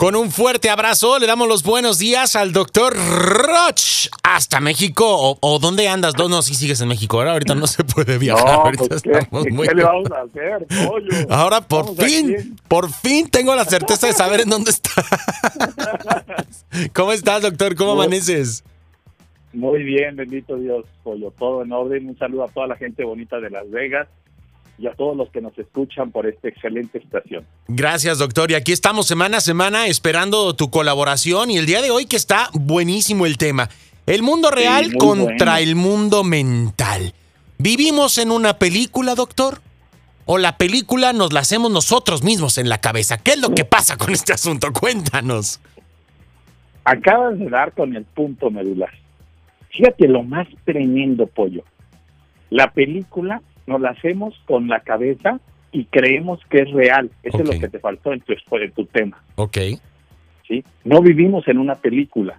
Con un fuerte abrazo le damos los buenos días al doctor Roch hasta México. ¿O, dónde andas? No, no, si sigues en México. Ahora ahorita no se puede viajar. ahorita pues, estamos muy... ¿qué le vamos a hacer, Ahora por fin, por fin tengo la certeza de saber en dónde estás. ¿Cómo estás, doctor? ¿Cómo amaneces? Muy bien, bendito Dios, pollo. Todo en orden. Un saludo a toda la gente bonita de Las Vegas y a todos los que nos escuchan por esta excelente estación. Gracias, doctor. Y aquí estamos semana a semana esperando tu colaboración y el día de hoy que está buenísimo el tema. El mundo real contra el mundo mental. ¿Vivimos en una película, doctor? ¿O la película nos la hacemos nosotros mismos en la cabeza? ¿Qué es lo que pasa con este asunto? Cuéntanos. Acabas de dar con el punto medular. Fíjate lo más tremendo, pollo. La película nos la hacemos con la cabeza y creemos que es real. Eso es lo que te faltó en tu, en tu tema. Ok. ¿Sí? No vivimos en una película.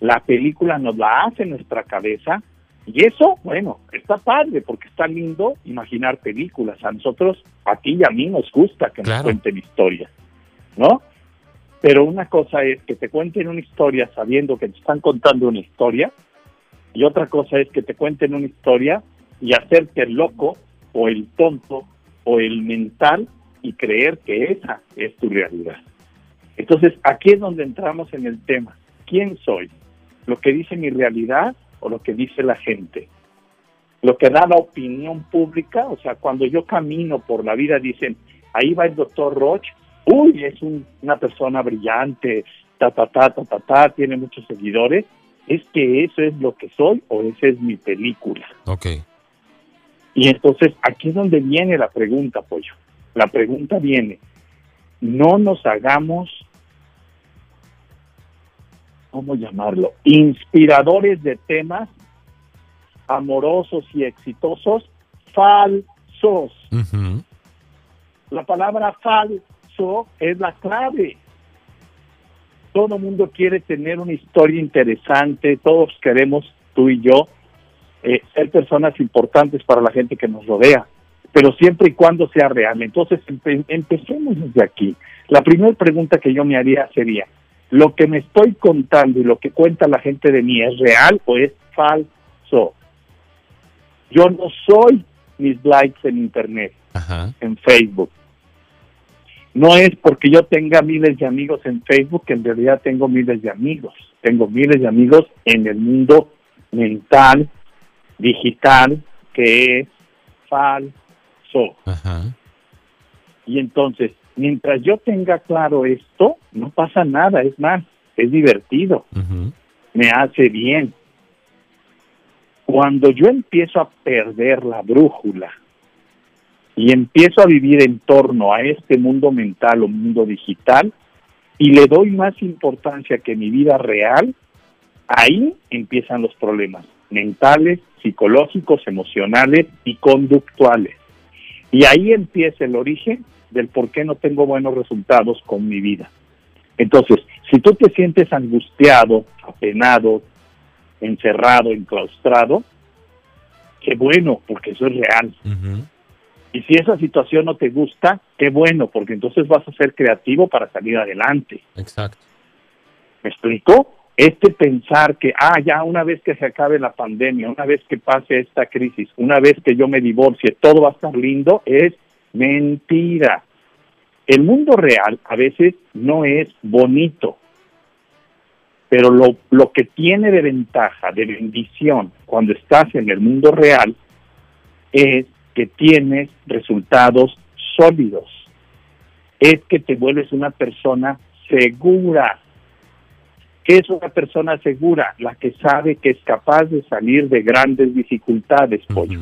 La película nos la hace nuestra cabeza y eso, bueno, está padre porque está lindo imaginar películas. A nosotros, a ti y a mí nos gusta que nos cuenten historias, ¿no? Pero una cosa es que te cuenten una historia sabiendo que te están contando una historia y otra cosa es que te cuenten una historia y hacerte el loco o el tonto o el mental y creer que esa es tu realidad. Entonces, aquí es donde entramos en el tema. ¿Quién soy? ¿Lo que dice mi realidad o lo que dice la gente? Lo que da la opinión pública, o sea, cuando yo camino por la vida dicen, ahí va el doctor Roch, uy, es una persona brillante, ta, ta, ta, ta, ta, ta, tiene muchos seguidores, es que eso es lo que soy o esa es mi película. Ok. Y entonces aquí es donde viene la pregunta, Pollo. La pregunta viene, no nos hagamos, ¿cómo llamarlo? Inspiradores de temas amorosos y exitosos falsos. La palabra falso es la clave. Todo mundo quiere tener una historia interesante, todos queremos, tú y yo, eh, ser personas importantes para la gente que nos rodea, pero siempre y cuando sea real. Entonces, empecemos desde aquí. La primera pregunta que yo me haría sería, ¿lo que me estoy contando y lo que cuenta la gente de mí es real o es falso? Yo no soy mis likes en Internet, en Facebook. No es porque yo tenga miles de amigos en Facebook que en realidad tengo miles de amigos. Tengo miles de amigos en el mundo mental, digital que es falso. Y entonces, mientras yo tenga claro esto, no pasa nada, es más, es divertido, me hace bien. Cuando yo empiezo a perder la brújula y empiezo a vivir en torno a este mundo mental o mundo digital y le doy más importancia que mi vida real, ahí empiezan los problemas mentales, psicológicos, emocionales y conductuales. Y ahí empieza el origen del por qué no tengo buenos resultados con mi vida. Entonces, si tú te sientes angustiado, apenado, encerrado, enclaustrado, qué bueno, porque eso es real. Y si esa situación no te gusta, qué bueno, porque entonces vas a ser creativo para salir adelante. Exacto. ¿Me explico? este pensar que, ah, ya una vez que se acabe la pandemia, una vez que pase esta crisis, una vez que yo me divorcie, todo va a estar lindo, es mentira. El mundo real a veces no es bonito, pero lo, lo que tiene de ventaja, de bendición, cuando estás en el mundo real, es que tienes resultados sólidos, es que te vuelves una persona segura, es una persona segura? La que sabe que es capaz de salir de grandes dificultades, pollo.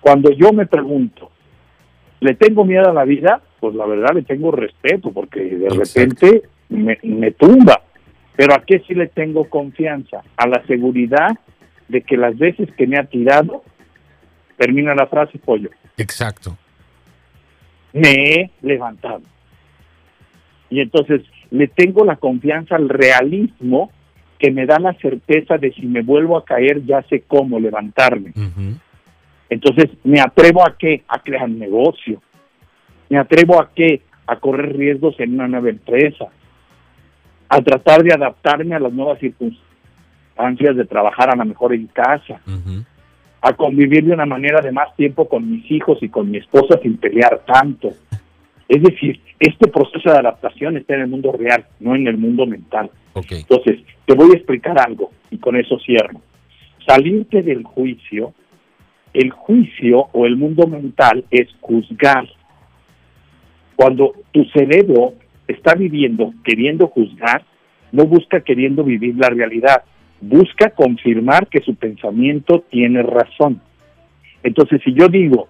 Cuando yo me pregunto, ¿le tengo miedo a la vida? Pues la verdad le tengo respeto, porque de repente me, me tumba. Pero ¿a qué sí le tengo confianza? A la seguridad de que las veces que me ha tirado, termina la frase, pollo. Exacto. Me he levantado. Y entonces le tengo la confianza al realismo que me da la certeza de si me vuelvo a caer ya sé cómo levantarme. Entonces, me atrevo a qué? A crear negocio. Me atrevo a qué? A correr riesgos en una nueva empresa. A tratar de adaptarme a las nuevas circunstancias de trabajar a lo mejor en casa. A convivir de una manera de más tiempo con mis hijos y con mi esposa sin pelear tanto. Es decir, este proceso de adaptación está en el mundo real, no en el mundo mental. Entonces, te voy a explicar algo y con eso cierro. Salirte del juicio, el juicio o el mundo mental es juzgar. Cuando tu cerebro está viviendo queriendo juzgar, no busca queriendo vivir la realidad, busca confirmar que su pensamiento tiene razón. Entonces, si yo digo,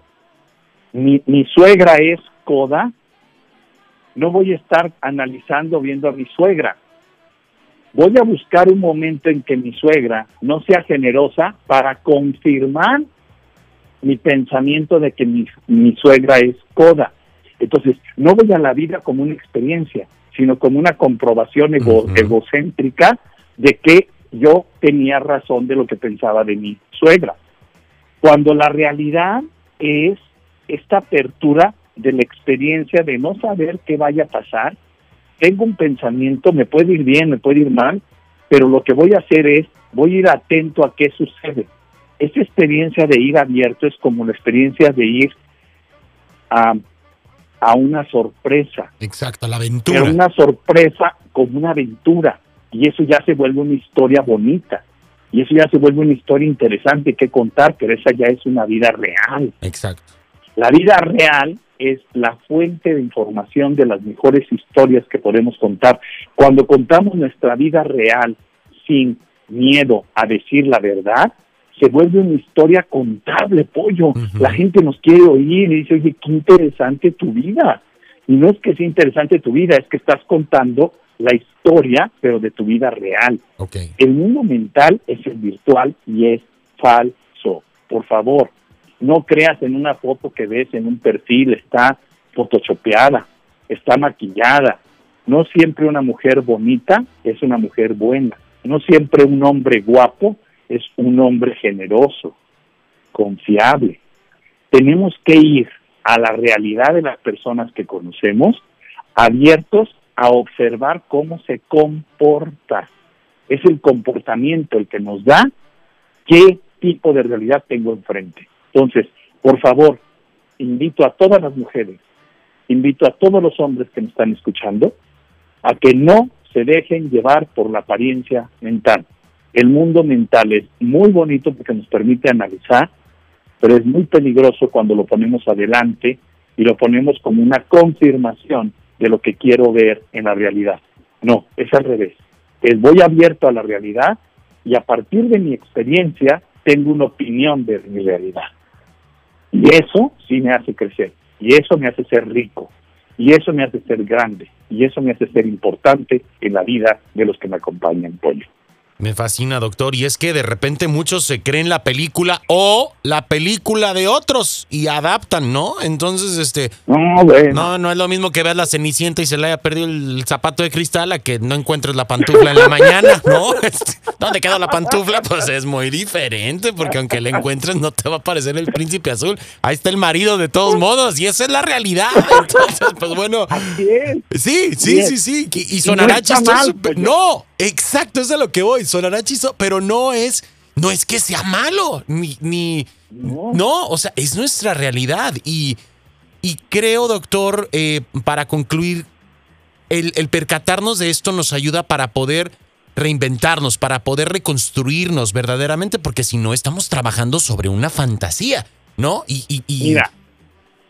mi, suegra es coda, no voy a estar analizando viendo a mi suegra. Voy a buscar un momento en que mi suegra no sea generosa para confirmar mi pensamiento de que mi, suegra es coda. Entonces, no voy a la vida como una experiencia, sino como una comprobación egocéntrica de que yo tenía razón de lo que pensaba de mi suegra. Cuando la realidad es esta apertura de la experiencia de no saber qué vaya a pasar, tengo un pensamiento, me puede ir bien, me puede ir mal, pero lo que voy a hacer es, voy a ir atento a qué sucede. Esta experiencia de ir abierto es como la experiencia de ir a, a una sorpresa. Exacto, la aventura. Pero una sorpresa como una aventura. Y eso ya se vuelve una historia bonita. Y eso ya se vuelve una historia interesante que contar, pero esa ya es una vida real. Exacto. La vida real es la fuente de información de las mejores historias que podemos contar. Cuando contamos nuestra vida real sin miedo a decir la verdad, se vuelve una historia contable, pollo. La gente nos quiere oír y dice, oye, qué interesante tu vida. Y no es que sea interesante tu vida, es que estás contando la historia, pero de tu vida real. El mundo mental es el virtual y es falso. Por favor, no creas en una foto que ves en un perfil, está photoshopeada, está maquillada. No siempre una mujer bonita es una mujer buena. No siempre un hombre guapo es un hombre generoso, confiable. Tenemos que ir a la realidad de las personas que conocemos, abiertos a observar cómo se comporta. Es el comportamiento el que nos da qué tipo de realidad tengo enfrente. Entonces, por favor, invito a todas las mujeres, invito a todos los hombres que me están escuchando, a que no se dejen llevar por la apariencia mental. El mundo mental es muy bonito porque nos permite analizar, pero es muy peligroso cuando lo ponemos adelante y lo ponemos como una confirmación de lo que quiero ver en la realidad. No, es al revés. Es voy abierto a la realidad y a partir de mi experiencia tengo una opinión de mi realidad. Y eso sí me hace crecer, y eso me hace ser rico, y eso me hace ser grande, y eso me hace ser importante en la vida de los que me acompañan, Pollo. Me fascina, doctor. Y es que de repente muchos se creen la película o la película de otros y adaptan, ¿no? Entonces, este. No, no, no es lo mismo que veas la cenicienta y se le haya perdido el zapato de cristal a que no encuentres la pantufla en la mañana, ¿no? Este, ¿Dónde quedó la pantufla? Pues es muy diferente, porque aunque la encuentres, no te va a parecer el príncipe azul. Ahí está el marido de todos modos, y esa es la realidad. Entonces, pues bueno. Sí, sí, sí, sí. Y sonará chistoso. No, exacto, eso es a lo que voy sonará chiso, pero no es, no es que sea malo, ni, ni no. o sea, es nuestra realidad. Y, y creo, doctor, eh, para concluir, el, el percatarnos de esto nos ayuda para poder reinventarnos, para poder reconstruirnos verdaderamente, porque si no estamos trabajando sobre una fantasía, ¿no? Y, y, Mira,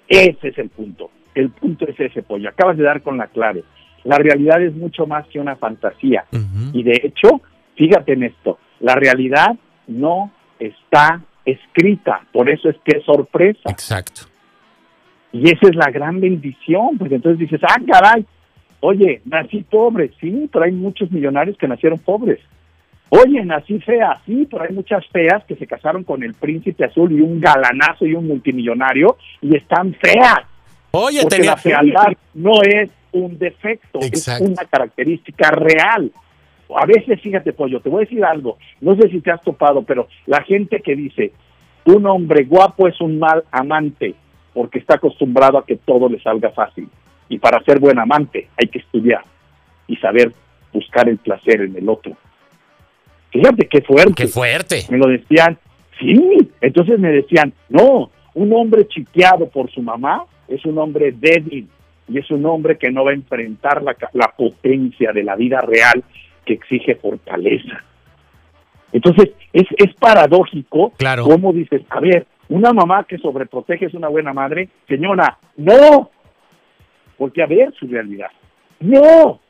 ese es el punto. El punto es ese, pollo. Acabas de dar con la clave. La realidad es mucho más que una fantasía. Y de hecho, Fíjate en esto, la realidad no está escrita, por eso es que es sorpresa. Exacto. Y esa es la gran bendición, porque entonces dices, ah, caray, oye, nací pobre, sí, pero hay muchos millonarios que nacieron pobres. Oye, nací fea, sí, pero hay muchas feas que se casaron con el príncipe azul y un galanazo y un multimillonario y están feas. Oye, porque la fealdad no es un defecto, es una característica real. A veces, fíjate, Pollo, te voy a decir algo, no sé si te has topado, pero la gente que dice, un hombre guapo es un mal amante, porque está acostumbrado a que todo le salga fácil. Y para ser buen amante hay que estudiar y saber buscar el placer en el otro. Fíjate qué fuerte. Qué fuerte. Me lo decían, sí. Entonces me decían, no, un hombre chiqueado por su mamá es un hombre débil y es un hombre que no va a enfrentar la, la potencia de la vida real que exige fortaleza. Entonces, es, es paradójico claro. cómo dices, a ver, una mamá que sobreprotege es una buena madre. Señora, no. Porque a ver su realidad. No.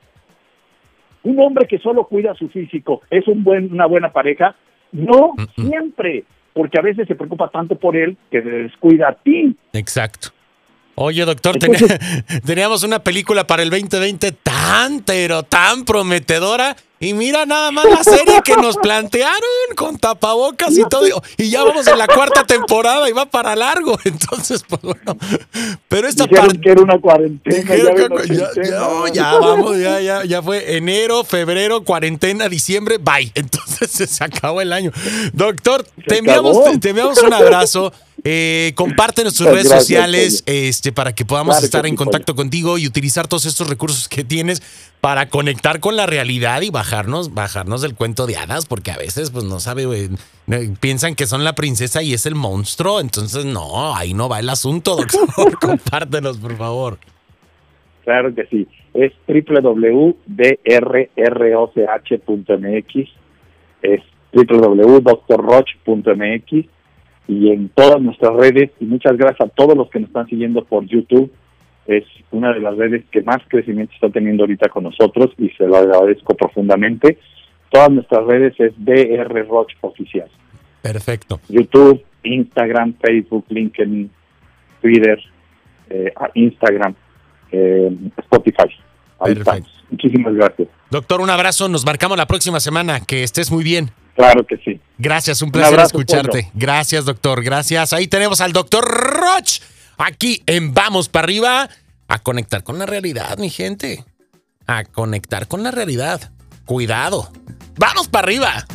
Un hombre que solo cuida su físico es un buen, una buena pareja. No, siempre. Porque a veces se preocupa tanto por él que descuida a ti. Exacto. Oye, doctor, teníamos una película para el 2020 tan, pero tan prometedora y mira nada más la serie que nos plantearon con tapabocas y todo. Y ya vamos en la cuarta temporada y va para largo. Entonces, pues bueno. Pero esta parte. que era una cuarentena. Ya, ya, vamos, ya, ya, ya fue enero, febrero, cuarentena, diciembre, bye. Entonces se acabó el año. Doctor, te enviamos, te enviamos un abrazo. Eh, comparte nuestras redes sociales este, para que podamos estar en contacto contigo y utilizar todos estos recursos que tienes para conectar con la realidad y bajarnos, bajarnos del cuento de hadas, porque a veces, pues no sabe, piensan que son la princesa y es el monstruo. Entonces, no, ahí no va el asunto, doctor. Compártenos, por favor. Claro que sí. Es www.drroch.mx, es www.drroch.mx y en todas nuestras redes. Y muchas gracias a todos los que nos están siguiendo por YouTube. Es una de las redes que más crecimiento está teniendo ahorita con nosotros y se lo agradezco profundamente. Todas nuestras redes es DR Roche Oficial. Perfecto. YouTube, Instagram, Facebook, LinkedIn, Twitter, eh, Instagram, eh, Spotify. Perfecto. Muchísimas gracias. Doctor, un abrazo. Nos marcamos la próxima semana. Que estés muy bien. Claro que sí. Gracias, un placer escucharte. Gracias, doctor. Gracias. Ahí tenemos al doctor Roch, aquí en Vamos para arriba, a conectar con la realidad, mi gente. A conectar con la realidad. Cuidado. Vamos para arriba.